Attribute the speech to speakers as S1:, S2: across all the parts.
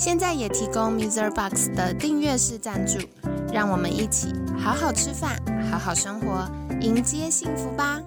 S1: 现在也提供 Mr. Box 的订阅式赞助，让我们一起好好吃饭，好好生活，迎接幸福吧！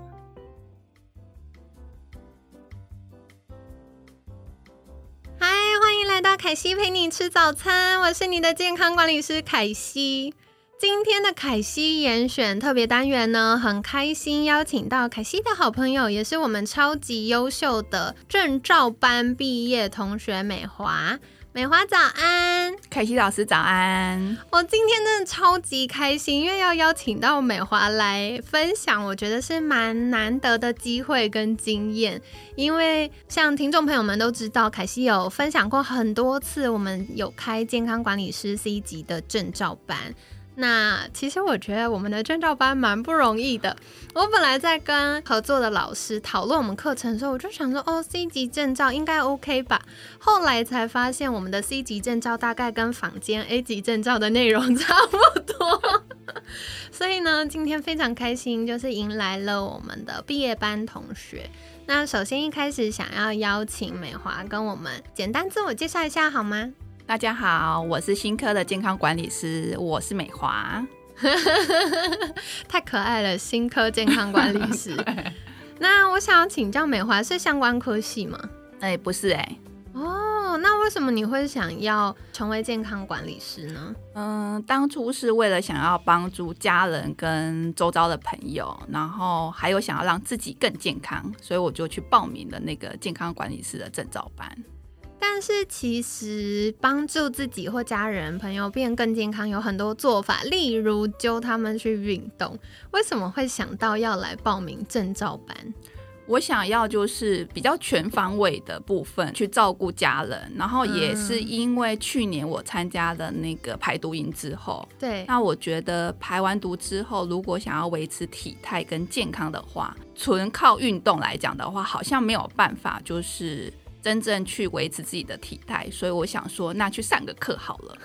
S1: 嗨，欢迎来到凯西陪你吃早餐，我是你的健康管理师凯西。今天的凯西严选特别单元呢，很开心邀请到凯西的好朋友，也是我们超级优秀的证照班毕业同学美华。美华早安，
S2: 凯西老师早安。
S1: 我今天真的超级开心，因为要邀请到美华来分享，我觉得是蛮难得的机会跟经验。因为像听众朋友们都知道，凯西有分享过很多次，我们有开健康管理师 C 级的证照班。那其实我觉得我们的证照班蛮不容易的。我本来在跟合作的老师讨论我们课程的时候，我就想说，哦，C 级证照应该 OK 吧。后来才发现，我们的 C 级证照大概跟坊间 A 级证照的内容 差不多。所以呢，今天非常开心，就是迎来了我们的毕业班同学。那首先一开始想要邀请美华跟我们简单自我介绍一下，好吗？
S2: 大家好，我是新科的健康管理师，我是美华，
S1: 太可爱了，新科健康管理师。那我想要请教美华是相关科系吗？
S2: 哎，不是哎。
S1: 哦，那为什么你会想要成为健康管理师呢？
S2: 嗯，当初是为了想要帮助家人跟周遭的朋友，然后还有想要让自己更健康，所以我就去报名了那个健康管理师的证照班。
S1: 但是其实帮助自己或家人朋友变更健康有很多做法，例如揪他们去运动。为什么会想到要来报名证照班？
S2: 我想要就是比较全方位的部分去照顾家人，然后也是因为去年我参加了那个排毒营之后，
S1: 对，
S2: 那我觉得排完毒之后，如果想要维持体态跟健康的话，纯靠运动来讲的话，好像没有办法，就是。真正去维持自己的体态，所以我想说，那去上个课好了。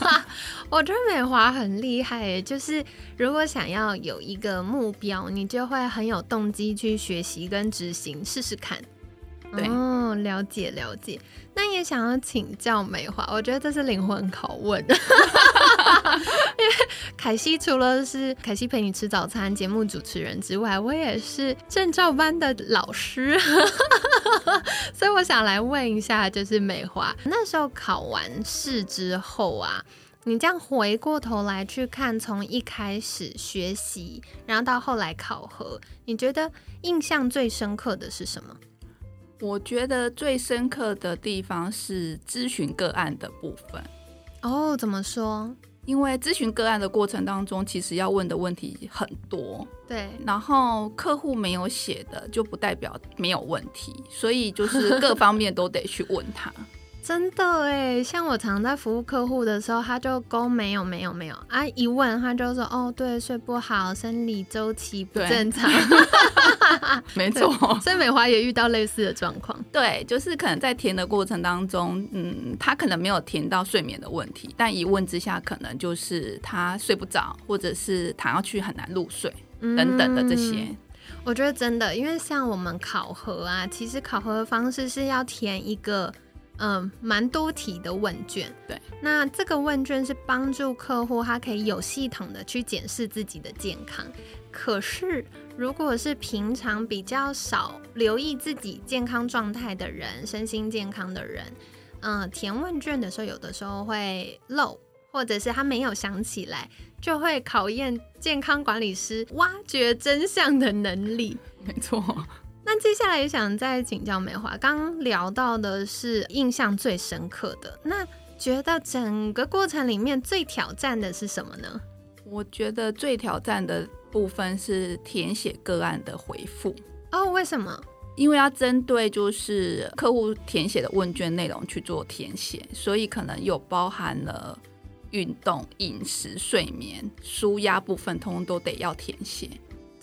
S1: 我觉得美华很厉害，就是如果想要有一个目标，你就会很有动机去学习跟执行，试试看。对哦，了解了解。那也想要请教美华，我觉得这是灵魂拷问。因为凯西除了是凯西陪你吃早餐节目主持人之外，我也是证照班的老师，所以我想来问一下，就是美华那时候考完试之后啊，你这样回过头来去看，从一开始学习，然后到后来考核，你觉得印象最深刻的是什么？
S2: 我觉得最深刻的地方是咨询个案的部分。
S1: 哦，怎么说？
S2: 因为咨询个案的过程当中，其实要问的问题很多。
S1: 对，
S2: 然后客户没有写的，就不代表没有问题，所以就是各方面都得去问他。
S1: 真的哎，像我常在服务客户的时候，他就勾没有没有没有啊，一问他就说哦，对，睡不好，生理周期不正常。
S2: 没错，
S1: 所以美华也遇到类似的状况。
S2: 对，就是可能在填的过程当中，嗯，他可能没有填到睡眠的问题，但一问之下，可能就是他睡不着，或者是躺下去很难入睡等等的这些。
S1: 我觉得真的，因为像我们考核啊，其实考核的方式是要填一个。嗯，蛮多题的问卷。
S2: 对，
S1: 那这个问卷是帮助客户，他可以有系统的去检视自己的健康。可是，如果是平常比较少留意自己健康状态的人，身心健康的人，嗯，填问卷的时候，有的时候会漏，或者是他没有想起来，就会考验健康管理师挖掘真相的能力。
S2: 没错。
S1: 那接下来也想再请教梅华，刚聊到的是印象最深刻的，那觉得整个过程里面最挑战的是什么呢？
S2: 我觉得最挑战的部分是填写个案的回复
S1: 哦。为什么？
S2: 因为要针对就是客户填写的问卷内容去做填写，所以可能有包含了运动、饮食、睡眠、舒压部分，通通都得要填写。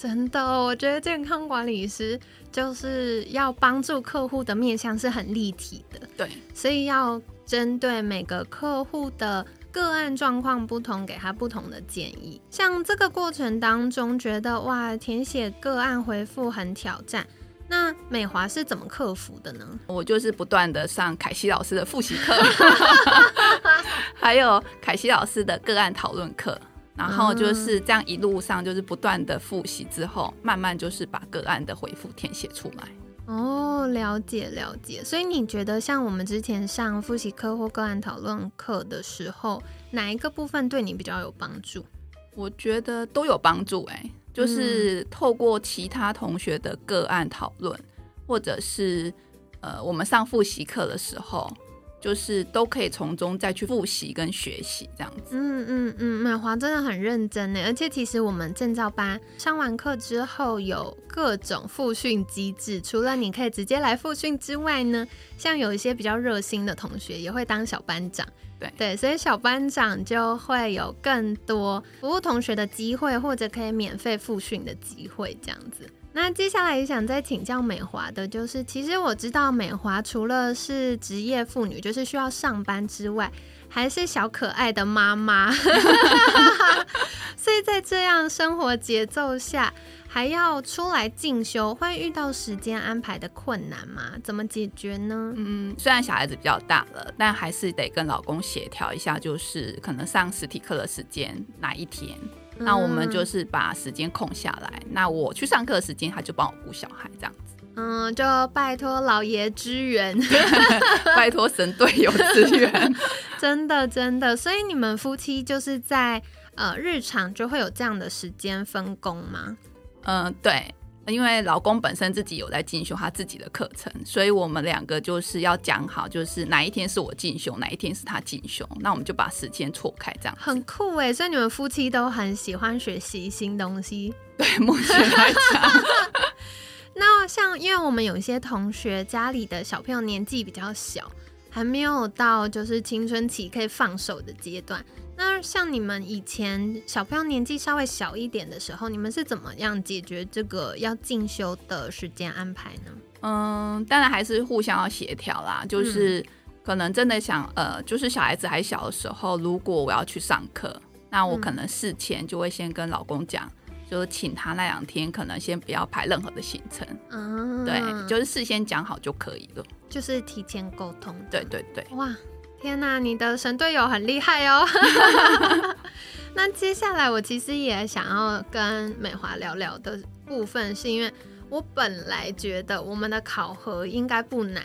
S1: 真的，我觉得健康管理师就是要帮助客户的面向是很立体的，
S2: 对，
S1: 所以要针对每个客户的个案状况不同，给他不同的建议。像这个过程当中，觉得哇，填写个案回复很挑战。那美华是怎么克服的呢？
S2: 我就是不断的上凯西老师的复习课，还有凯西老师的个案讨论课。然后就是这样一路上就是不断的复习之后，慢慢就是把个案的回复填写出来。
S1: 哦，了解了解。所以你觉得像我们之前上复习课或个案讨论课的时候，哪一个部分对你比较有帮助？
S2: 我觉得都有帮助。哎，就是透过其他同学的个案讨论，或者是呃我们上复习课的时候。就是都可以从中再去复习跟学习这样子。
S1: 嗯嗯嗯，美华真的很认真呢。而且其实我们证照班上完课之后有各种复训机制，除了你可以直接来复训之外呢，像有一些比较热心的同学也会当小班长。
S2: 对
S1: 对，所以小班长就会有更多服务同学的机会，或者可以免费复训的机会这样子。那接下来也想再请教美华的，就是其实我知道美华除了是职业妇女，就是需要上班之外，还是小可爱的妈妈，所以在这样生活节奏下，还要出来进修，会遇到时间安排的困难吗？怎么解决呢？
S2: 嗯，虽然小孩子比较大了，但还是得跟老公协调一下，就是可能上实体课的时间哪一天。那我们就是把时间空下来，那我去上课的时间，他就帮我顾小孩这样子。
S1: 嗯，就拜托老爷支援，
S2: 拜托神队友支援，
S1: 真的真的。所以你们夫妻就是在呃日常就会有这样的时间分工吗？
S2: 嗯，对。因为老公本身自己有在进修他自己的课程，所以我们两个就是要讲好，就是哪一天是我进修，哪一天是他进修，那我们就把时间错开，这样
S1: 很酷哎。所以你们夫妻都很喜欢学习新东西。
S2: 对，目前来讲，
S1: 那像因为我们有一些同学家里的小朋友年纪比较小，还没有到就是青春期可以放手的阶段。那像你们以前小朋友年纪稍微小一点的时候，你们是怎么样解决这个要进修的时间安排呢？
S2: 嗯，当然还是互相要协调啦。就是可能真的想，呃，就是小孩子还小的时候，如果我要去上课，那我可能事前就会先跟老公讲，就是请他那两天可能先不要排任何的行程。嗯，对，就是事先讲好就可以了。
S1: 就是提前沟通。
S2: 对对对。
S1: 哇。天呐，你的神队友很厉害哦！那接下来我其实也想要跟美华聊聊的部分，是因为我本来觉得我们的考核应该不难，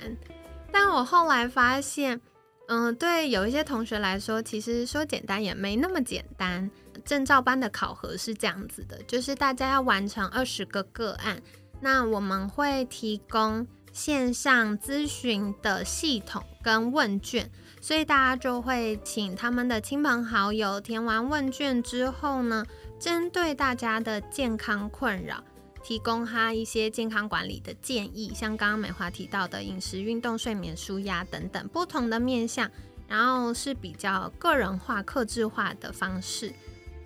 S1: 但我后来发现，嗯，对有一些同学来说，其实说简单也没那么简单。证照班的考核是这样子的，就是大家要完成二十个个案，那我们会提供线上咨询的系统跟问卷。所以大家就会请他们的亲朋好友填完问卷之后呢，针对大家的健康困扰，提供他一些健康管理的建议，像刚刚美华提到的饮食、运动、睡眠、舒压等等不同的面向，然后是比较个人化、克制化的方式。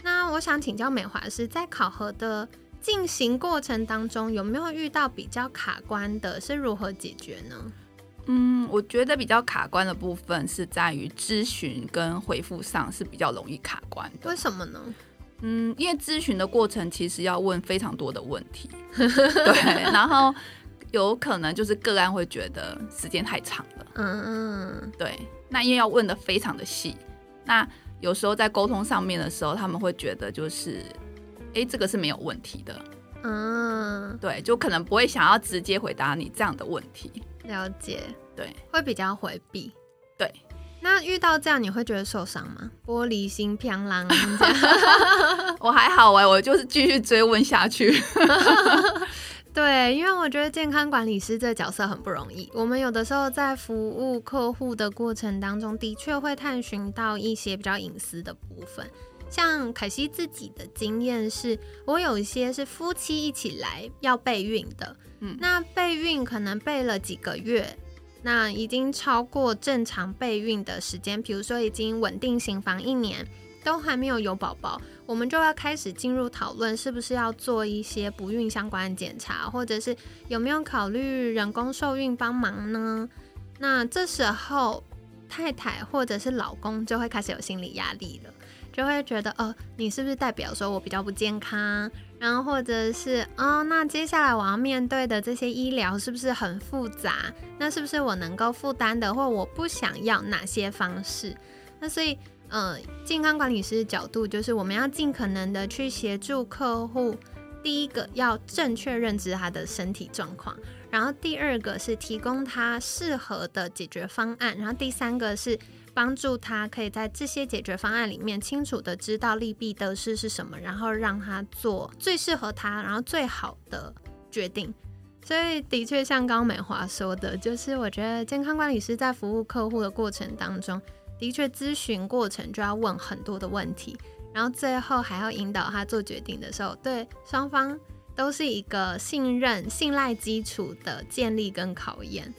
S1: 那我想请教美华是在考核的进行过程当中，有没有遇到比较卡关的，是如何解决呢？
S2: 嗯，我觉得比较卡关的部分是在于咨询跟回复上是比较容易卡关的。
S1: 为什么呢？
S2: 嗯，因为咨询的过程其实要问非常多的问题，对，然后有可能就是个案会觉得时间太长了。嗯嗯，对。那因为要问的非常的细，那有时候在沟通上面的时候，他们会觉得就是，哎，这个是没有问题的。嗯，对，就可能不会想要直接回答你这样的问题。
S1: 了解，
S2: 对，
S1: 会比较回避，
S2: 对。
S1: 那遇到这样，你会觉得受伤吗？玻璃心偏狼，
S2: 我还好哎，我就是继续追问下去。
S1: 对，因为我觉得健康管理师这个角色很不容易。我们有的时候在服务客户的过程当中，的确会探寻到一些比较隐私的部分。像凯西自己的经验是，我有一些是夫妻一起来要备孕的。嗯那备孕可能备了几个月，那已经超过正常备孕的时间，比如说已经稳定行房一年，都还没有有宝宝，我们就要开始进入讨论，是不是要做一些不孕相关的检查，或者是有没有考虑人工受孕帮忙呢？那这时候太太或者是老公就会开始有心理压力了。就会觉得，哦，你是不是代表说我比较不健康？然后或者是，哦，那接下来我要面对的这些医疗是不是很复杂？那是不是我能够负担的，或我不想要哪些方式？那所以，呃，健康管理师的角度就是我们要尽可能的去协助客户，第一个要正确认知他的身体状况，然后第二个是提供他适合的解决方案，然后第三个是。帮助他可以在这些解决方案里面清楚的知道利弊得失是什么，然后让他做最适合他，然后最好的决定。所以的确像刚美华说的，就是我觉得健康管理师在服务客户的过程当中，的确咨询过程就要问很多的问题，然后最后还要引导他做决定的时候，对双方都是一个信任、信赖基础的建立跟考验。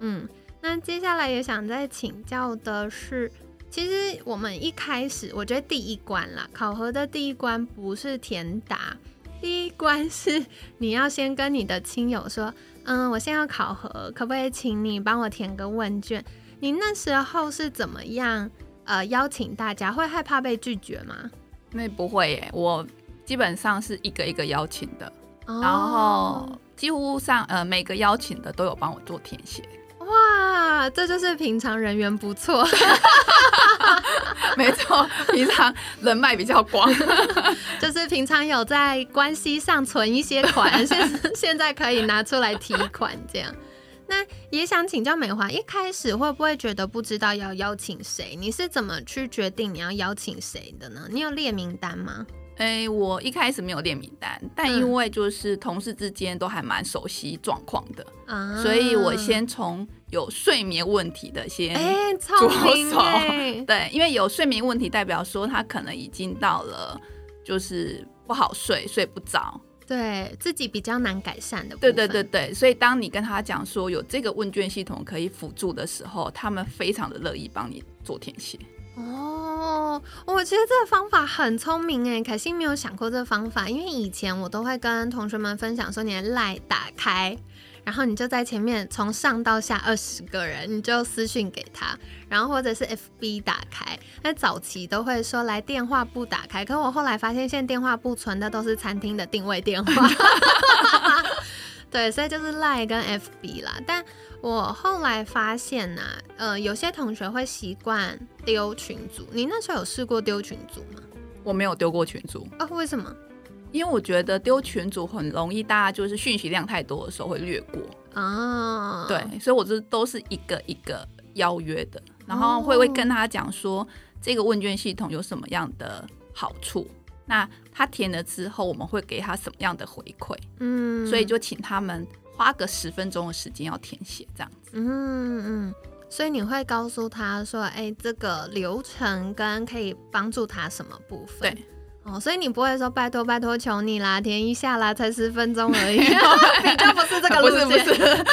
S1: 嗯。那接下来也想再请教的是，其实我们一开始我觉得第一关啦，考核的第一关不是填答，第一关是你要先跟你的亲友说，嗯，我现在要考核，可不可以请你帮我填个问卷？你那时候是怎么样？呃，邀请大家会害怕被拒绝吗？
S2: 那不会耶，我基本上是一个一个邀请的，然后几乎上呃每个邀请的都有帮我做填写。
S1: 哇，这就是平常人缘不错，
S2: 没错，平常人脉比较广，
S1: 就是平常有在关系上存一些款，现现在可以拿出来提款这样。那也想请教美华，一开始会不会觉得不知道要邀请谁？你是怎么去决定你要邀请谁的呢？你有列名单吗？
S2: 哎，我一开始没有列名单，但因为就是同事之间都还蛮熟悉状况的，所以我先从有睡眠问题的先着手。对，因为有睡眠问题，代表说他可能已经到了就是不好睡，睡不着，
S1: 对自己比较难改善的。
S2: 对对对对，所以当你跟他讲说有这个问卷系统可以辅助的时候，他们非常的乐意帮你做填写。
S1: 哦，我觉得这个方法很聪明哎，凯欣没有想过这个方法，因为以前我都会跟同学们分享说，你的赖打开，然后你就在前面从上到下二十个人，你就私讯给他，然后或者是 FB 打开，那早期都会说来电话不打开，可我后来发现现在电话簿存的都是餐厅的定位电话。对，所以就是赖跟 FB 啦。但我后来发现呢，呃，有些同学会习惯丢群组。你那时候有试过丢群组吗？
S2: 我没有丢过群组
S1: 啊。为什么？
S2: 因为我觉得丢群组很容易，大家就是讯息量太多的时候会略过啊。对，所以我这都是一个一个邀约的，然后会会跟他讲说这个问卷系统有什么样的好处。那他填了之后，我们会给他什么样的回馈？嗯，所以就请他们花个十分钟的时间要填写这样子。嗯
S1: 嗯，所以你会告诉他说：“哎，这个流程跟可以帮助他什么部分？”
S2: 对，
S1: 哦，所以你不会说“拜托拜托，求你啦，填一下啦，才十分钟而已”，比较不是这个路线。哎，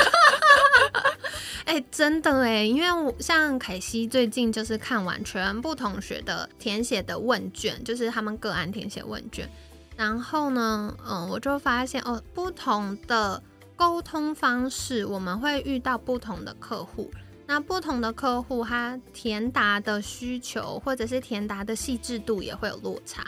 S1: 真的哎，因为我像凯西最近就是看完全部同学的填写的问卷，就是他们个案填写问卷，然后呢，嗯，我就发现哦，不同的沟通方式，我们会遇到不同的客户，那不同的客户他填答的需求或者是填答的细致度也会有落差，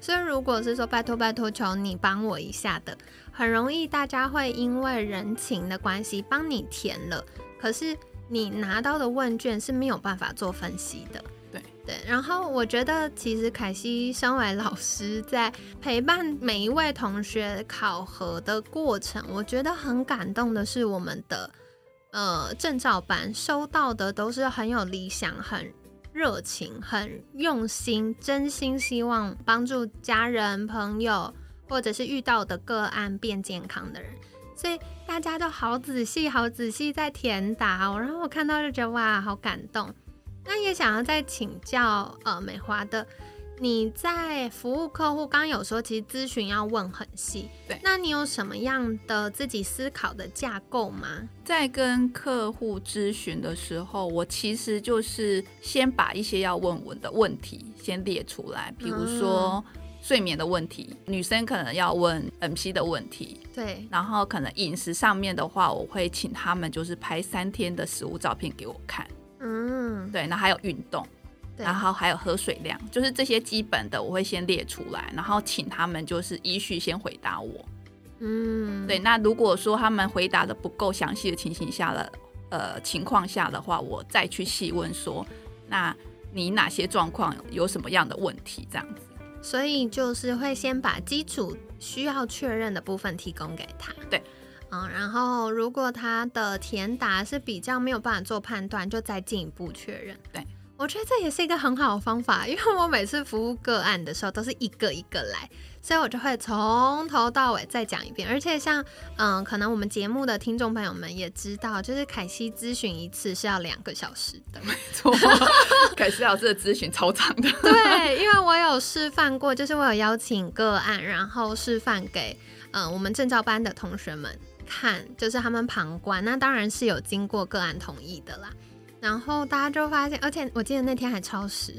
S1: 所以如果是说拜托拜托求你帮我一下的，很容易大家会因为人情的关系帮你填了。可是你拿到的问卷是没有办法做分析的，
S2: 对
S1: 对。然后我觉得，其实凯西身为老师，在陪伴每一位同学考核的过程，我觉得很感动的是，我们的呃证照班收到的都是很有理想、很热情、很用心、真心希望帮助家人、朋友或者是遇到的个案变健康的人。所以大家都好仔细、好仔细在填答哦，然后我看到就觉得哇，好感动。那也想要再请教呃美华的，你在服务客户，刚刚有说其实咨询要问很细，
S2: 对
S1: 那你有什么样的自己思考的架构吗？
S2: 在跟客户咨询的时候，我其实就是先把一些要问我的问题先列出来，比如说睡眠的问题，女生可能要问 MC 的问题，
S1: 对，
S2: 然后可能饮食上面的话，我会请他们就是拍三天的食物照片给我看，
S1: 嗯，
S2: 对，那还有运动。
S1: 对
S2: 然后还有喝水量，就是这些基本的我会先列出来，然后请他们就是依序先回答我。
S1: 嗯，
S2: 对，那如果说他们回答的不够详细的情形下了，呃情况下的话，我再去细问说，那你哪些状况有什么样的问题？这样子。
S1: 所以就是会先把基础需要确认的部分提供给他。
S2: 对。
S1: 嗯，然后如果他的填答是比较没有办法做判断，就再进一步确认。
S2: 对，
S1: 我觉得这也是一个很好的方法，因为我每次服务个案的时候都是一个一个来，所以我就会从头到尾再讲一遍。而且像嗯，可能我们节目的听众朋友们也知道，就是凯西咨询一次是要两个小时的。
S2: 没错，凯西老师的咨询超长的。
S1: 对，因为我有示范过，就是我有邀请个案，然后示范给嗯、呃我们证照班的同学们看，就是他们旁观，那当然是有经过个案同意的啦。然后大家就发现，而且我记得那天还超时，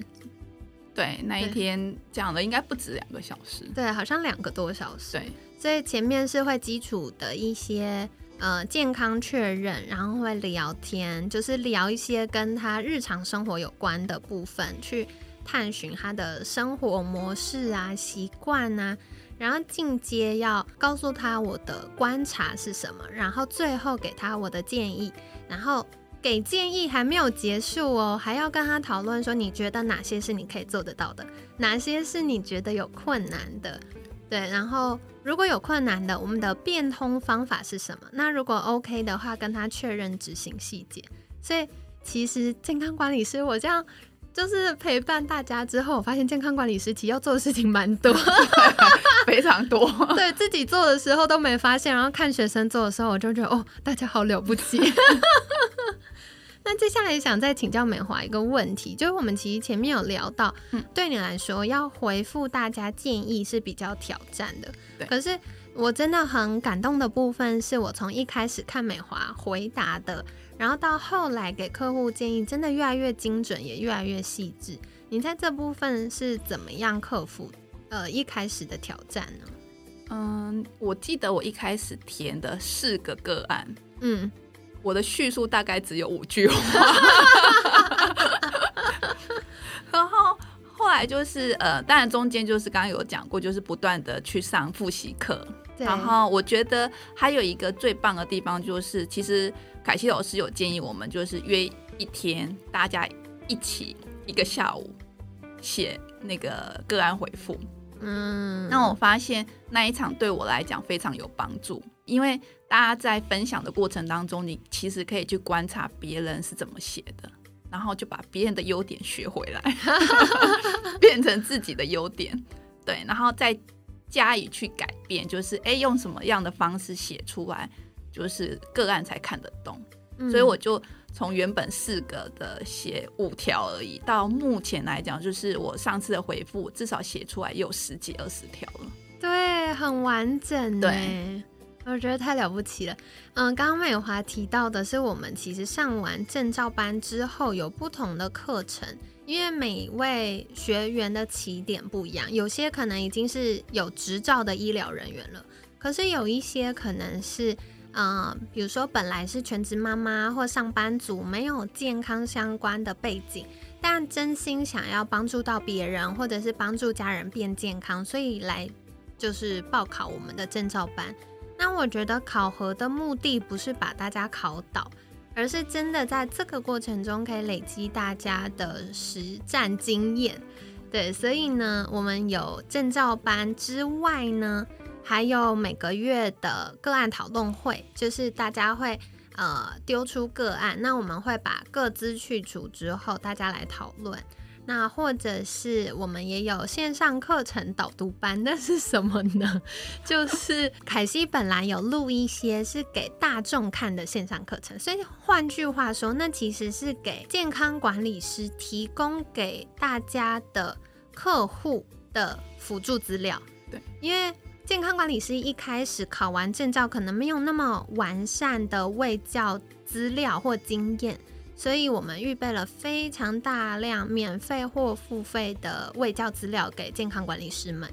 S2: 对，那一天讲的应该不止两个小时。
S1: 对，好像两个多小时。
S2: 对，
S1: 所以前面是会基础的一些呃健康确认，然后会聊天，就是聊一些跟他日常生活有关的部分，去探寻他的生活模式啊、习惯啊，然后进阶要告诉他我的观察是什么，然后最后给他我的建议，然后。给建议还没有结束哦，还要跟他讨论说你觉得哪些是你可以做得到的，哪些是你觉得有困难的，对，然后如果有困难的，我们的变通方法是什么？那如果 OK 的话，跟他确认执行细节。所以其实健康管理师，我这样就是陪伴大家之后，我发现健康管理师其实要做的事情蛮多，
S2: 非常多。
S1: 对自己做的时候都没发现，然后看学生做的时候，我就觉得哦，大家好了不起。那接下来想再请教美华一个问题，就是我们其实前面有聊到，
S2: 嗯
S1: 对你来说要回复大家建议是比较挑战的。
S2: 对
S1: 可是我真的很感动的部分，是我从一开始看美华回答的，然后到后来给客户建议，真的越来越精准，也越来越细致。你在这部分是怎么样克服呃一开始的挑战呢？
S2: 嗯，我记得我一开始填的四个个案，
S1: 嗯，
S2: 我的叙述大概只有五句话，然后后来就是呃，当然中间就是刚刚有讲过，就是不断的去上复习课，然后我觉得还有一个最棒的地方就是，其实凯西老师有建议我们，就是约一天大家一起一个下午写那个个案回复，
S1: 嗯，
S2: 那我发现那一场对我来讲非常有帮助，因为大家在分享的过程当中，你其实可以去观察别人是怎么写的，然后就把别人的优点学回来，变成自己的优点，对，然后再加以去改变，就是哎用什么样的方式写出来，就是个案才看得懂。
S1: 嗯
S2: 所以我就从原本四个的写五条而已，到目前来讲，就是我上次的回复至少写出来有十几二十条了。
S1: 对，很完整
S2: 对
S1: 对，我觉得太了不起了。嗯，刚刚美华提到的是，我们其实上完证照班之后有不同的课程，因为每位学员的起点不一样，有些可能已经是有执照的医疗人员了，可是有一些可能是。嗯，比如说本来是全职妈妈或上班族，没有健康相关的背景，但真心想要帮助到别人，或者是帮助家人变健康，所以来就是报考我们的证照班。那我觉得考核的目的不是把大家考倒，而是真的在这个过程中可以累积大家的实战经验。对，所以呢，我们有证照班之外呢，还有每个月的个案讨论会，就是大家会呃丢出个案，那我们会把各资去除之后，大家来讨论。那或者是我们也有线上课程导读班，那是什么呢？就是凯西本来有录一些是给大众看的线上课程，所以换句话说，那其实是给健康管理师提供给大家的客户的辅助资料。
S2: 对，
S1: 因为健康管理师一开始考完证照，可能没有那么完善的卫教资料或经验，所以我们预备了非常大量免费或付费的卫教资料给健康管理师们。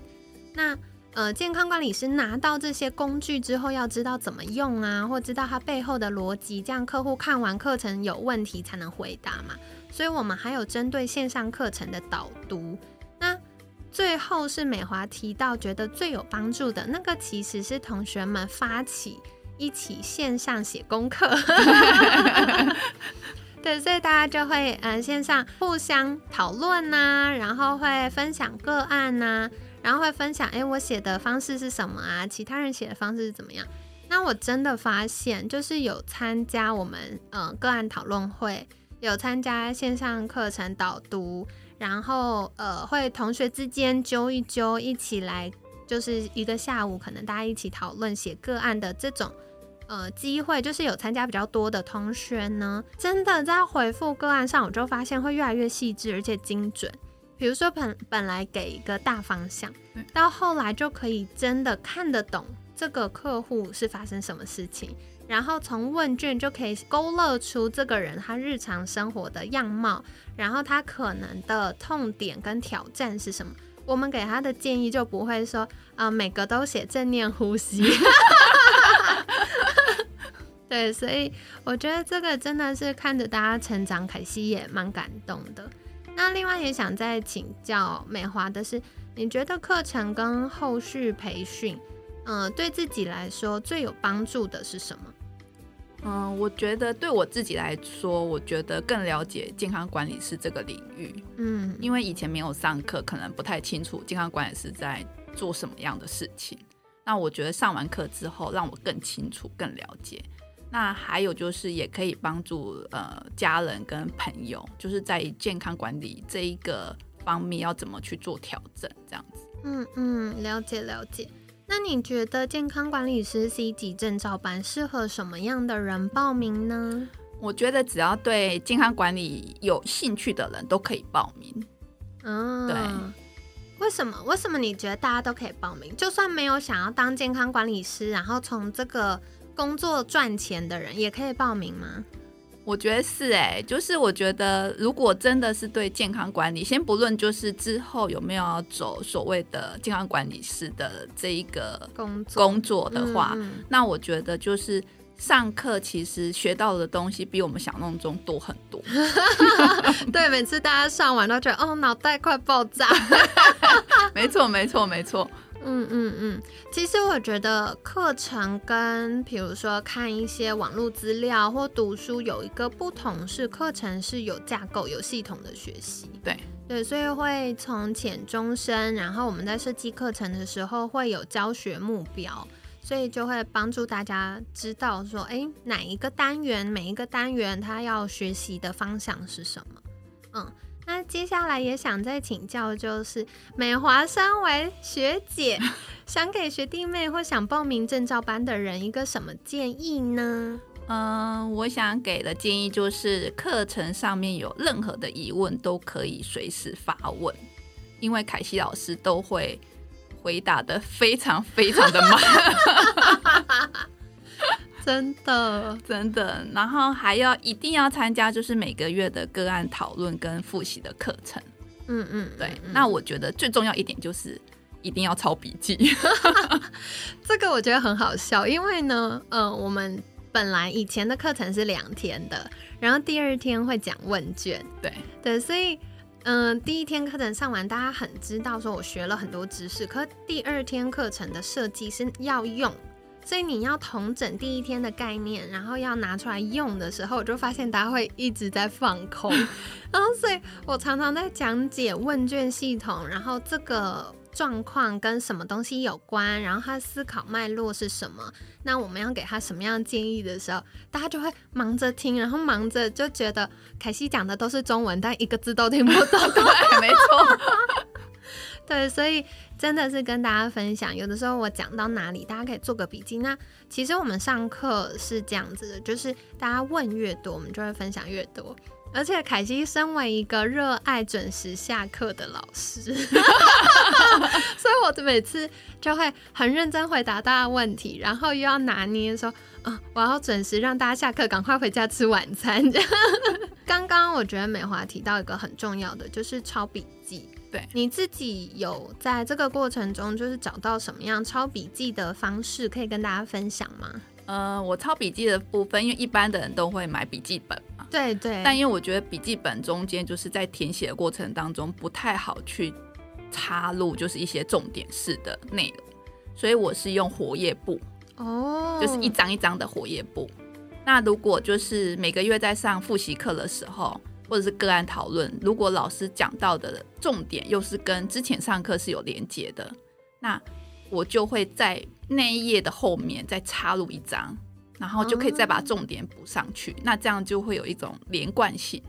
S1: 那呃，健康管理师拿到这些工具之后，要知道怎么用啊，或知道它背后的逻辑，这样客户看完课程有问题才能回答嘛。所以我们还有针对线上课程的导读。那最后是美华提到觉得最有帮助的那个，其实是同学们发起一起线上写功课。对，所以大家就会呃线上互相讨论呐，然后会分享个案呐。然后会分享，哎，我写的方式是什么啊？其他人写的方式是怎么样？那我真的发现，就是有参加我们嗯个案讨论会，有参加线上课程导读，然后呃会同学之间揪一揪，一起来就是一个下午，可能大家一起讨论写个案的这种呃机会，就是有参加比较多的同学呢，真的在回复个案上，我就发现会越来越细致，而且精准。比如说本本来给一个大方向，到后来就可以真的看得懂这个客户是发生什么事情，然后从问卷就可以勾勒出这个人他日常生活的样貌，然后他可能的痛点跟挑战是什么。我们给他的建议就不会说啊每个都写正念呼吸，对，所以我觉得这个真的是看着大家成长，凯西也蛮感动的。那另外也想再请教美华的是，你觉得课程跟后续培训，嗯，对自己来说最有帮助的是什么？
S2: 嗯，我觉得对我自己来说，我觉得更了解健康管理师这个领域。嗯，因为以前没有上课，可能不太清楚健康管理师在做什么样的事情。那我觉得上完课之后，让我更清楚、更了解。那还有就是，也可以帮助呃家人跟朋友，就是在健康管理这一个方面要怎么去做调整，这样子。
S1: 嗯嗯，了解了解。那你觉得健康管理师 C 级证照班适合什么样的人报名呢？
S2: 我觉得只要对健康管理有兴趣的人都可以报名。
S1: 嗯，对。为什么？为什么你觉得大家都可以报名？就算没有想要当健康管理师，然后从这个。工作赚钱的人也可以报名吗？
S2: 我觉得是哎，就是我觉得如果真的是对健康管理，先不论就是之后有没有要走所谓的健康管理师的这一个
S1: 工作
S2: 工作的话，那我觉得就是上课其实学到的东西比我们想象中多很多。
S1: 对，每次大家上完都觉得哦，脑袋快爆炸。
S2: 没错，没错，没错。
S1: 嗯嗯嗯，其实我觉得课程跟比如说看一些网络资料或读书有一个不同，是课程是有架构、有系统的学习。
S2: 对
S1: 对，所以会从浅中深，然后我们在设计课程的时候会有教学目标，所以就会帮助大家知道说，哎，哪一个单元，每一个单元它要学习的方向是什么？嗯。那接下来也想再请教，就是美华身为学姐，想给学弟妹或想报名证照班的人一个什么建议呢？
S2: 嗯，我想给的建议就是，课程上面有任何的疑问都可以随时发问，因为凯西老师都会回答的非常非常的慢。
S1: 真的，
S2: 真的，然后还要一定要参加，就是每个月的个案讨论跟复习的课程。嗯嗯，对。那我觉得最重要一点就是一定要抄笔记。
S1: 这个我觉得很好笑，因为呢，呃，我们本来以前的课程是两天的，然后第二天会讲问卷。
S2: 对
S1: 对，所以嗯，第一天课程上完，大家很知道说我学了很多知识，可第二天课程的设计是要用。所以你要同整第一天的概念，然后要拿出来用的时候，我就发现大家会一直在放空。然后，所以我常常在讲解问卷系统，然后这个状况跟什么东西有关，然后他思考脉络是什么，那我们要给他什么样建议的时候，大家就会忙着听，然后忙着就觉得凯西讲的都是中文，但一个字都听不懂。
S2: 对，没错。
S1: 对，所以。真的是跟大家分享，有的时候我讲到哪里，大家可以做个笔记。那其实我们上课是这样子的，就是大家问越多，我们就会分享越多。而且凯西身为一个热爱准时下课的老师，所以我每次就会很认真回答大家问题，然后又要拿捏说，啊，我要准时让大家下课，赶快回家吃晚餐。刚刚我觉得美华提到一个很重要的，就是抄笔记。
S2: 对，
S1: 你自己有在这个过程中，就是找到什么样抄笔记的方式，可以跟大家分享吗？
S2: 呃，我抄笔记的部分，因为一般的人都会买笔记本嘛。
S1: 对对。
S2: 但因为我觉得笔记本中间就是在填写的过程当中不太好去插入，就是一些重点式的内容，所以我是用活页簿。
S1: 哦。
S2: 就是一张一张的活页簿。那如果就是每个月在上复习课的时候，或者是个案讨论，如果老师讲到的重点又是跟之前上课是有连接的，那我就会在那一页的后面再插入一张，然后就可以再把重点补上去。那这样就会有一种连贯性。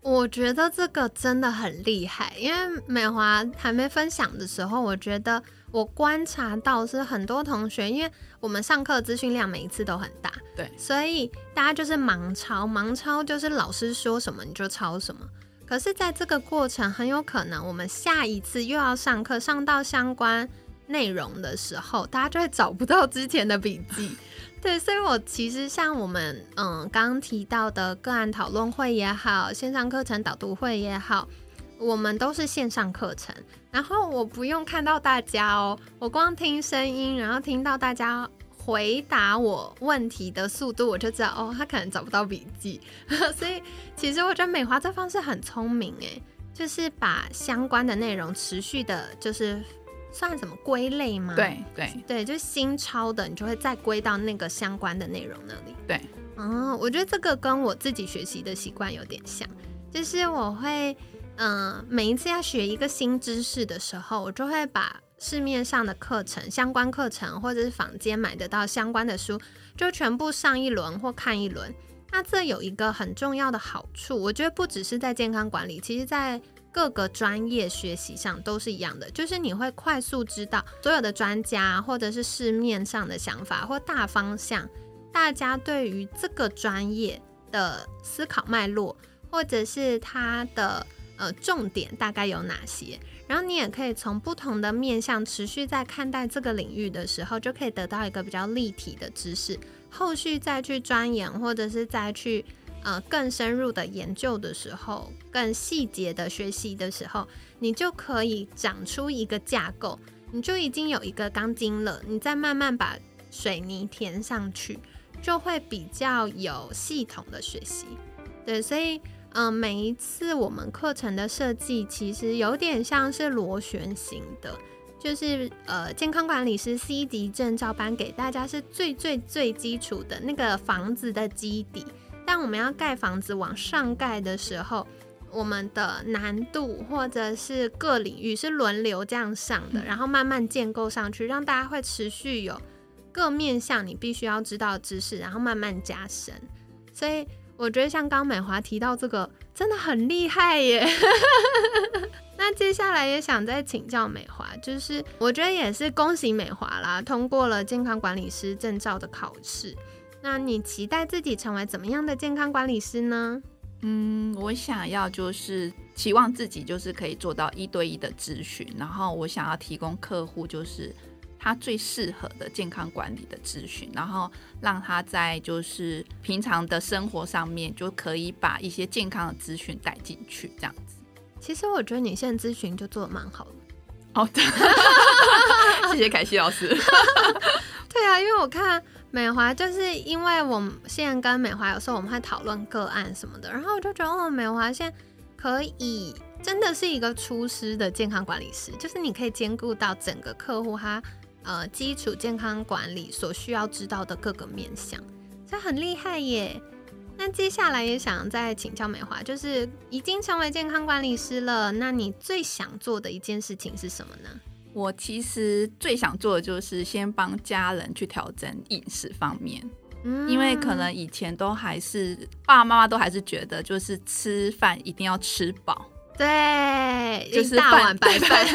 S1: 我觉得这个真的很厉害，因为美华还没分享的时候，我觉得我观察到是很多同学，因为我们上课资讯量每一次都很大，
S2: 对，
S1: 所以大家就是盲抄，盲抄就是老师说什么你就抄什么。可是，在这个过程，很有可能我们下一次又要上课，上到相关内容的时候，大家就会找不到之前的笔记。对，所以我其实像我们嗯刚刚提到的个案讨论会也好，线上课程导读会也好，我们都是线上课程，然后我不用看到大家哦，我光听声音，然后听到大家回答我问题的速度，我就知道哦，他可能找不到笔记。所以其实我觉得美华这方式很聪明诶，就是把相关的内容持续的，就是。算什么归类吗？
S2: 对对
S1: 对，就是新抄的，你就会再归到那个相关的内容那里。
S2: 对，
S1: 哦，我觉得这个跟我自己学习的习惯有点像，就是我会，嗯，每一次要学一个新知识的时候，我就会把市面上的课程、相关课程或者是坊间买得到相关的书，就全部上一轮或看一轮。那这有一个很重要的好处，我觉得不只是在健康管理，其实在各个专业学习上都是一样的，就是你会快速知道所有的专家或者是市面上的想法或大方向，大家对于这个专业的思考脉络，或者是它的呃重点大概有哪些，然后你也可以从不同的面向持续在看待这个领域的时候，就可以得到一个比较立体的知识，后续再去钻研或者是再去。呃，更深入的研究的时候，更细节的学习的时候，你就可以长出一个架构，你就已经有一个钢筋了。你再慢慢把水泥填上去，就会比较有系统的学习。对，所以，嗯，每一次我们课程的设计，其实有点像是螺旋形的，就是呃，健康管理师 C 级证照班给大家是最最最基础的那个房子的基底。但我们要盖房子往上盖的时候，我们的难度或者是各领域是轮流这样上的，然后慢慢建构上去，让大家会持续有各面向你必须要知道知识，然后慢慢加深。所以我觉得像刚美华提到这个真的很厉害耶。那接下来也想再请教美华，就是我觉得也是恭喜美华啦，通过了健康管理师证照的考试。那你期待自己成为怎么样的健康管理师呢？
S2: 嗯，我想要就是期望自己就是可以做到一对一的咨询，然后我想要提供客户就是他最适合的健康管理的咨询，然后让他在就是平常的生活上面就可以把一些健康的资讯带进去，这样子。
S1: 其实我觉得你现在咨询就做的蛮好的。
S2: 好的，谢谢凯西老师。
S1: 对啊，因为我看。美华就是因为我们现在跟美华有时候我们会讨论个案什么的，然后我就觉得哦，美华现在可以真的是一个出师的健康管理师，就是你可以兼顾到整个客户他呃基础健康管理所需要知道的各个面向，这很厉害耶。那接下来也想再请教美华，就是已经成为健康管理师了，那你最想做的一件事情是什么呢？
S2: 我其实最想做的就是先帮家人去调整饮食方面，因为可能以前都还是爸爸妈妈都还是觉得就是吃饭一定要吃饱，
S1: 对，
S2: 就是
S1: 大碗白饭，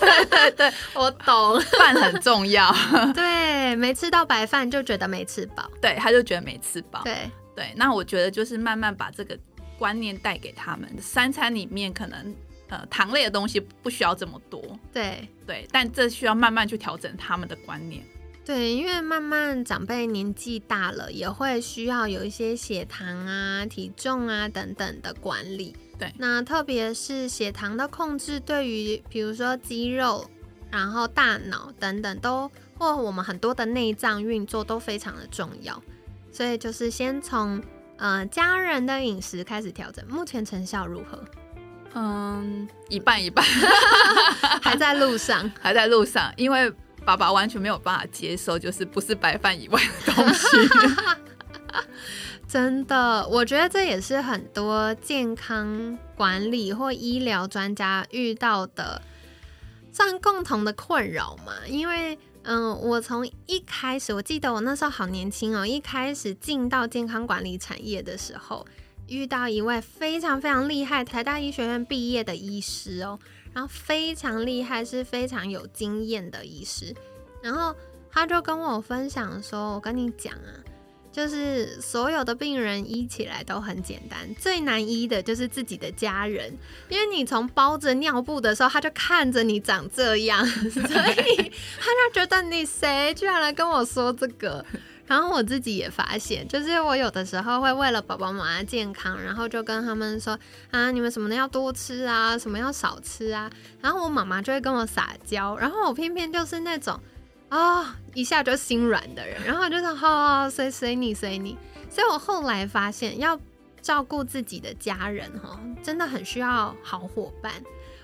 S2: 对对对，
S1: 我懂，
S2: 饭很重要，
S1: 对，没吃到白饭就觉得没吃饱，
S2: 对，他就觉得没吃饱，
S1: 对。
S2: 对，那我觉得就是慢慢把这个观念带给他们，三餐里面可能呃糖类的东西不需要这么多，
S1: 对。
S2: 对，但这需要慢慢去调整他们的观念。
S1: 对，因为慢慢长辈年纪大了，也会需要有一些血糖啊、体重啊等等的管理。
S2: 对，
S1: 那特别是血糖的控制，对于比如说肌肉、然后大脑等等，都或我们很多的内脏运作都非常的重要。所以就是先从呃家人的饮食开始调整，目前成效如何？
S2: 嗯，一半一半，
S1: 还在路上，
S2: 还在路上，因为。爸爸完全没有办法接受，就是不是白饭以外的东西。
S1: 真的，我觉得这也是很多健康管理或医疗专家遇到的算共同的困扰嘛。因为，嗯，我从一开始，我记得我那时候好年轻哦，一开始进到健康管理产业的时候，遇到一位非常非常厉害，台大医学院毕业的医师哦。然后非常厉害，是非常有经验的医师。然后他就跟我分享说：“我跟你讲啊，就是所有的病人医起来都很简单，最难医的就是自己的家人，因为你从包着尿布的时候，他就看着你长这样，所以他就觉得你谁居然来跟我说这个。”然后我自己也发现，就是我有的时候会为了宝宝妈妈健康，然后就跟他们说啊，你们什么的要多吃啊，什么要少吃啊。然后我妈妈就会跟我撒娇，然后我偏偏就是那种啊一下就心软的人，然后就说好，随随你随你。所以我后来发现，要照顾自己的家人哈，真的很需要好伙伴。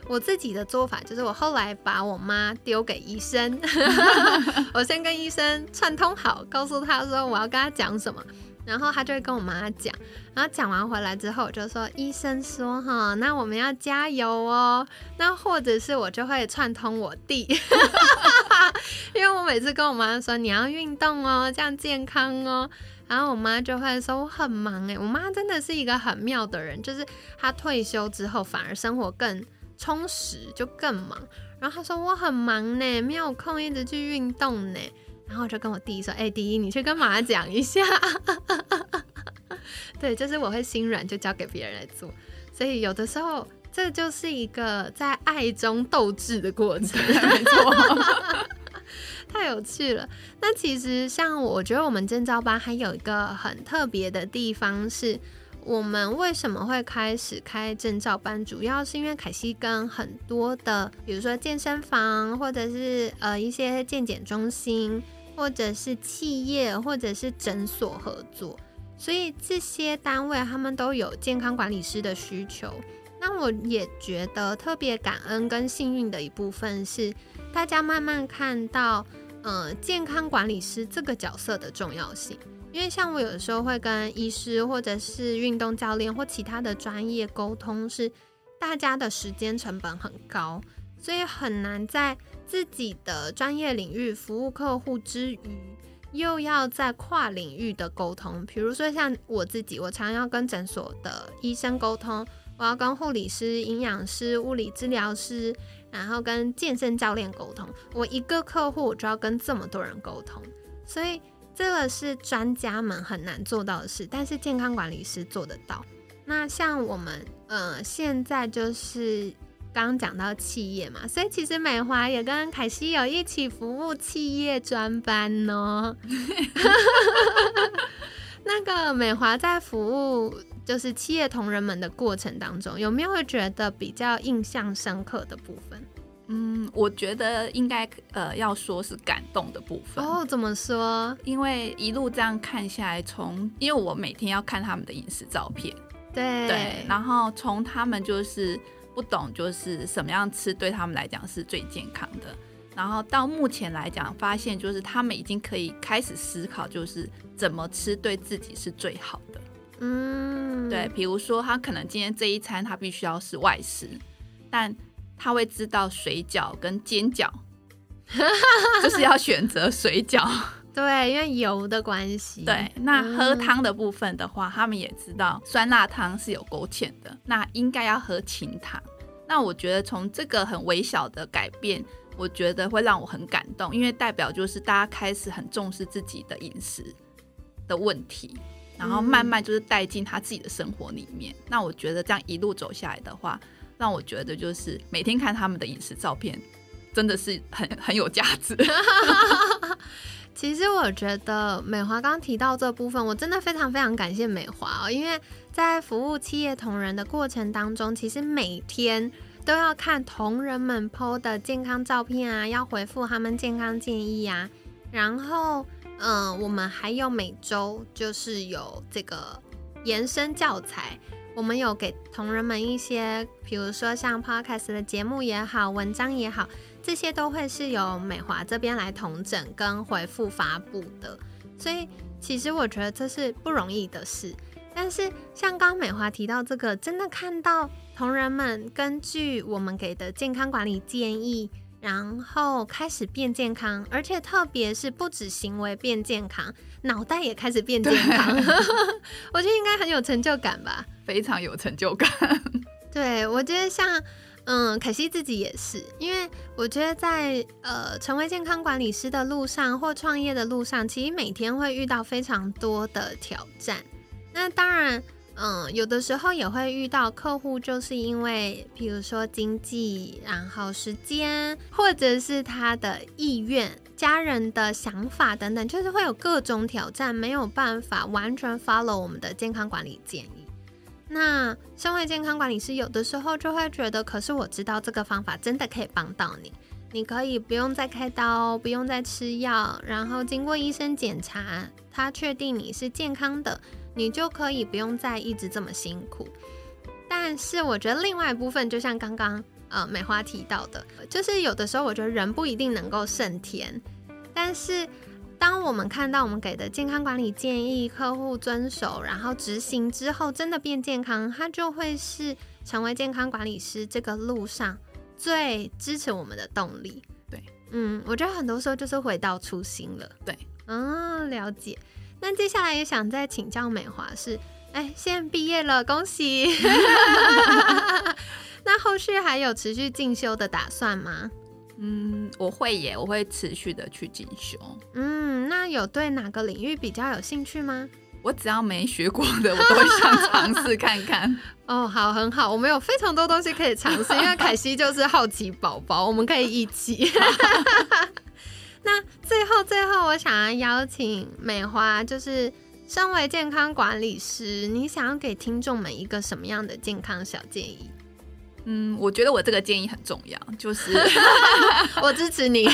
S1: 我自己的做法就是，我后来把我妈丢给医生，我先跟医生串通好，告诉他说我要跟他讲什么，然后他就会跟我妈讲，然后讲完回来之后，我就说医生说哈，那我们要加油哦，那或者是我就会串通我弟，因为我每次跟我妈说你要运动哦，这样健康哦，然后我妈就会说我很忙哎，我妈真的是一个很妙的人，就是她退休之后反而生活更。充实就更忙，然后她说我很忙呢，没有空一直去运动呢。然后我就跟我弟说：“哎，弟，你去跟妈妈讲一下。”对，就是我会心软，就交给别人来做。所以有的时候，这就是一个在爱中斗智的过程。
S2: 没错，
S1: 太有趣了。那其实像我觉得我们证照班还有一个很特别的地方是。我们为什么会开始开证照班？主要是因为凯西跟很多的，比如说健身房，或者是呃一些健检中心，或者是企业，或者是诊所合作，所以这些单位他们都有健康管理师的需求。那我也觉得特别感恩跟幸运的一部分是，大家慢慢看到，呃，健康管理师这个角色的重要性。因为像我有的时候会跟医师或者是运动教练或其他的专业沟通，是大家的时间成本很高，所以很难在自己的专业领域服务客户之余，又要在跨领域的沟通。比如说像我自己，我常要跟诊所的医生沟通，我要跟护理师、营养师、物理治疗师，然后跟健身教练沟通。我一个客户我就要跟这么多人沟通，所以。这个是专家们很难做到的事，但是健康管理师做得到。那像我们，呃，现在就是刚刚讲到企业嘛，所以其实美华也跟凯西有一起服务企业专班哦。那个美华在服务就是企业同仁们的过程当中，有没有觉得比较印象深刻的部分？
S2: 嗯，我觉得应该呃要说是感动的部分
S1: 哦。怎么说？
S2: 因为一路这样看下来，从因为我每天要看他们的饮食照片，
S1: 对
S2: 对，然后从他们就是不懂就是什么样吃对他们来讲是最健康的，然后到目前来讲，发现就是他们已经可以开始思考，就是怎么吃对自己是最好的。嗯，对，比如说他可能今天这一餐他必须要是外食，但他会知道水饺跟煎饺，就是要选择水饺。
S1: 对，因为油的关系。
S2: 对，那喝汤的部分的话，他们也知道酸辣汤是有勾芡的，那应该要喝清汤。那我觉得从这个很微小的改变，我觉得会让我很感动，因为代表就是大家开始很重视自己的饮食的问题。然后慢慢就是带进他自己的生活里面。那我觉得这样一路走下来的话，让我觉得就是每天看他们的饮食照片，真的是很很有价值。
S1: 其实我觉得美华刚提到这部分，我真的非常非常感谢美华哦，因为在服务企业同仁的过程当中，其实每天都要看同仁们 PO 的健康照片啊，要回复他们健康建议啊，然后嗯，我们还有每周就是有这个延伸教材，我们有给同仁们一些，比如说像 Podcast 的节目也好，文章也好。这些都会是由美华这边来统整跟回复发布的，所以其实我觉得这是不容易的事。但是像刚美华提到这个，真的看到同仁们根据我们给的健康管理建议，然后开始变健康，而且特别是不止行为变健康，脑袋也开始变健康，我觉得应该很有成就感吧？
S2: 非常有成就感。
S1: 对，我觉得像。嗯，可惜自己也是，因为我觉得在呃成为健康管理师的路上或创业的路上，其实每天会遇到非常多的挑战。那当然，嗯，有的时候也会遇到客户，就是因为比如说经济，然后时间，或者是他的意愿、家人的想法等等，就是会有各种挑战，没有办法完全 follow 我们的健康管理建议。那身为健康管理师，有的时候就会觉得，可是我知道这个方法真的可以帮到你，你可以不用再开刀，不用再吃药，然后经过医生检查，他确定你是健康的，你就可以不用再一直这么辛苦。但是我觉得另外一部分，就像刚刚呃美花提到的，就是有的时候我觉得人不一定能够胜天，但是。当我们看到我们给的健康管理建议，客户遵守，然后执行之后，真的变健康，它就会是成为健康管理师这个路上最支持我们的动力。
S2: 对，
S1: 嗯，我觉得很多时候就是回到初心了。
S2: 对，
S1: 嗯，了解。那接下来也想再请教美华是，哎，现在毕业了，恭喜。那后续还有持续进修的打算吗？
S2: 嗯，我会耶，我会持续的去进修。
S1: 嗯，那有对哪个领域比较有兴趣吗？
S2: 我只要没学过的，我都想尝试看看。
S1: 哦，好，很好，我们有非常多东西可以尝试，因为凯西就是好奇宝宝，我们可以一起。那最后，最后，我想要邀请美花，就是身为健康管理师，你想要给听众们一个什么样的健康小建议？
S2: 嗯，我觉得我这个建议很重要，就是
S1: 我支持你，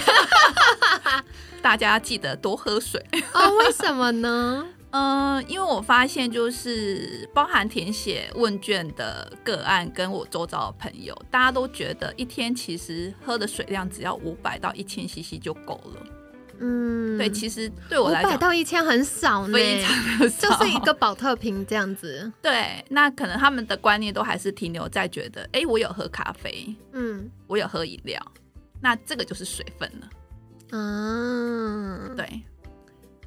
S2: 大家记得多喝水
S1: 哦。为什么呢？
S2: 嗯，因为我发现就是包含填写问卷的个案，跟我周遭的朋友，大家都觉得一天其实喝的水量只要五百到一千 CC 就够了。
S1: 嗯，
S2: 对，其实对我来讲，
S1: 五百到一千很少呢，
S2: 非常的少，
S1: 就是一个保特瓶这样子。
S2: 对，那可能他们的观念都还是停留在觉得，哎，我有喝咖啡，
S1: 嗯，
S2: 我有喝饮料，那这个就是水分了。
S1: 嗯，
S2: 对，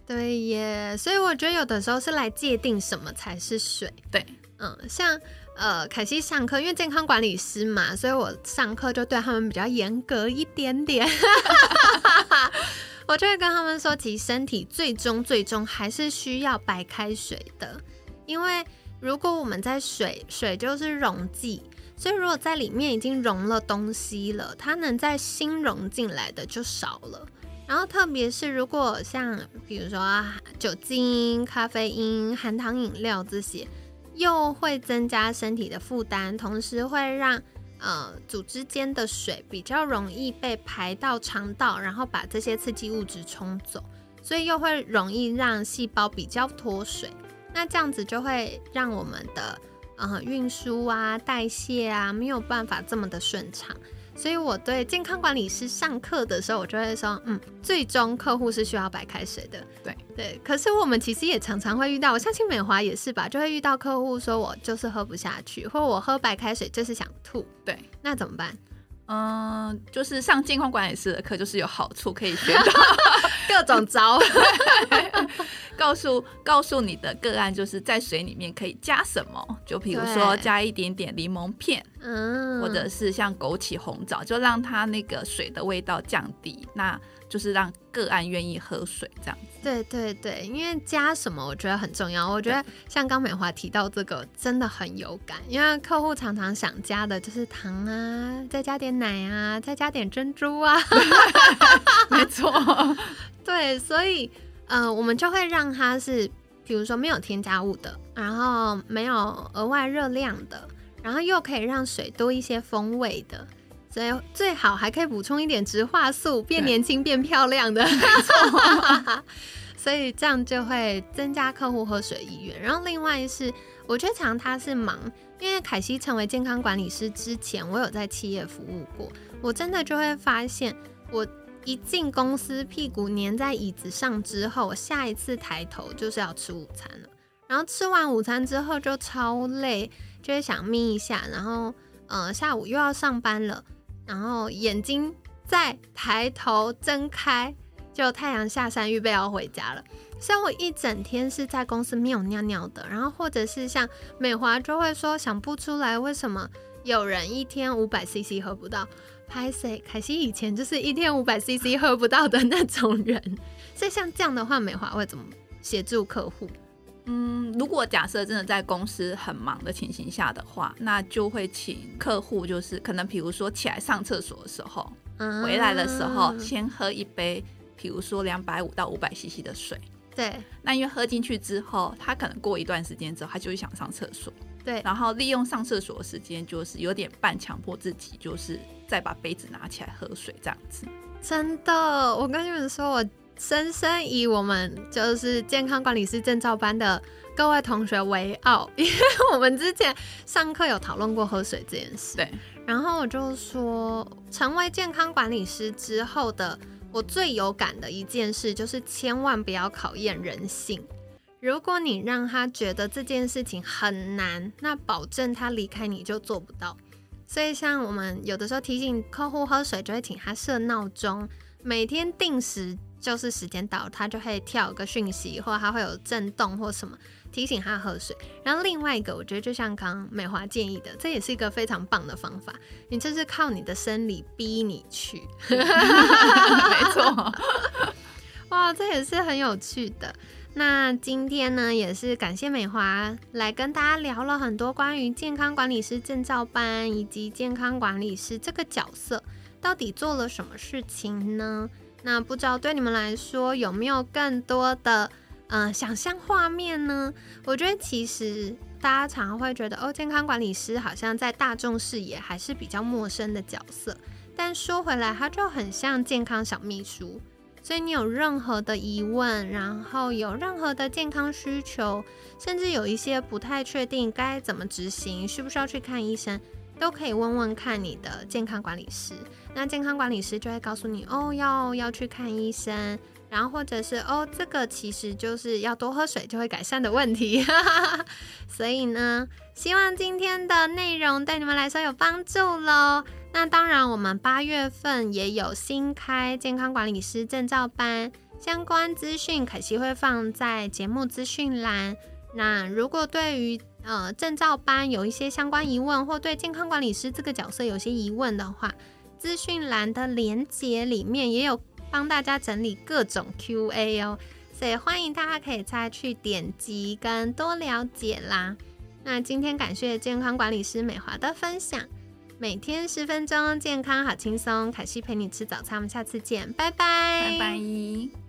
S1: 对耶，所以我觉得有的时候是来界定什么才是水。
S2: 对，
S1: 嗯，像呃凯西上课，因为健康管理师嘛，所以我上课就对他们比较严格一点点。我就会跟他们说，其实身体最终最终还是需要白开水的，因为如果我们在水，水就是溶剂，所以如果在里面已经溶了东西了，它能在新溶进来的就少了。然后特别是如果像比如说酒精、咖啡因、含糖饮料这些，又会增加身体的负担，同时会让。呃，组织间的水比较容易被排到肠道，然后把这些刺激物质冲走，所以又会容易让细胞比较脱水。那这样子就会让我们的呃运输啊、代谢啊没有办法这么的顺畅。所以我对健康管理师上课的时候，我就会说，嗯，最终客户是需要白开水的。
S2: 对
S1: 对，可是我们其实也常常会遇到，我相信美华也是吧，就会遇到客户说我就是喝不下去，或我喝白开水就是想吐。
S2: 对，
S1: 那怎么办？
S2: 嗯，就是上健康管理师的课，就是有好处可以学到
S1: 各种招。
S2: 告诉告诉你的个案，就是在水里面可以加什么，就比如说加一点点柠檬片，嗯，或者是像枸杞红枣，就让它那个水的味道降低，那就是让个案愿意喝水这样子。
S1: 对对对，因为加什么我觉得很重要。我觉得像刚美华提到这个真的很有感，因为客户常常想加的就是糖啊，再加点奶啊，再加点珍珠啊。
S2: 没错，
S1: 对，所以呃，我们就会让它是，比如说没有添加物的，然后没有额外热量的，然后又可以让水多一些风味的。所以最好还可以补充一点植化素，变年轻变漂亮的，所以这样就会增加客户喝水意愿。然后另外是，我觉得常他是忙，因为凯西成为健康管理师之前，我有在企业服务过，我真的就会发现，我一进公司屁股粘在椅子上之后，我下一次抬头就是要吃午餐了。然后吃完午餐之后就超累，就会想眯一下，然后呃下午又要上班了。然后眼睛再抬头睁开，就太阳下山，预备要回家了。像我一整天是在公司没有尿尿的，然后或者是像美华就会说想不出来为什么有人一天五百 CC 喝不到。拍谁？凯西以前就是一天五百 CC 喝不到的那种人。所以像这样的话，美华会怎么协助客户？
S2: 嗯，如果假设真的在公司很忙的情形下的话，那就会请客户，就是可能比如说起来上厕所的时候，嗯回来的时候先喝一杯，比如说两百五到五百 CC 的水。
S1: 对。
S2: 那因为喝进去之后，他可能过一段时间之后，他就会想上厕所。
S1: 对。
S2: 然后利用上厕所的时间，就是有点半强迫自己，就是再把杯子拿起来喝水这样子。
S1: 真的，我跟你们说，我。深深以我们就是健康管理师证照班的各位同学为傲，因为我们之前上课有讨论过喝水这件事。
S2: 对，
S1: 然后我就说，成为健康管理师之后的我最有感的一件事，就是千万不要考验人性。如果你让他觉得这件事情很难，那保证他离开你就做不到。所以，像我们有的时候提醒客户喝水，就会请他设闹钟，每天定时。就是时间到，他就会跳个讯息，或者他会有震动或什么提醒他喝水。然后另外一个，我觉得就像刚美华建议的，这也是一个非常棒的方法。你这是靠你的生理逼你去，
S2: 没错。
S1: 哇，这也是很有趣的。那今天呢，也是感谢美华来跟大家聊了很多关于健康管理师证照班以及健康管理师这个角色到底做了什么事情呢？那不知道对你们来说有没有更多的嗯想象画面呢？我觉得其实大家常会觉得哦，健康管理师好像在大众视野还是比较陌生的角色。但说回来，他就很像健康小秘书。所以你有任何的疑问，然后有任何的健康需求，甚至有一些不太确定该怎么执行，需不需要去看医生？都可以问问看你的健康管理师，那健康管理师就会告诉你哦，要要去看医生，然后或者是哦，这个其实就是要多喝水就会改善的问题。所以呢，希望今天的内容对你们来说有帮助喽。那当然，我们八月份也有新开健康管理师证照班，相关资讯可惜会放在节目资讯栏。那如果对于呃，证照班有一些相关疑问，或对健康管理师这个角色有些疑问的话，资讯栏的连接里面也有帮大家整理各种 Q&A 哦，所以欢迎大家可以再去点击跟多了解啦。那今天感谢健康管理师美华的分享，每天十分钟，健康好轻松，凯西陪你吃早餐，我们下次见，拜拜，
S2: 拜拜。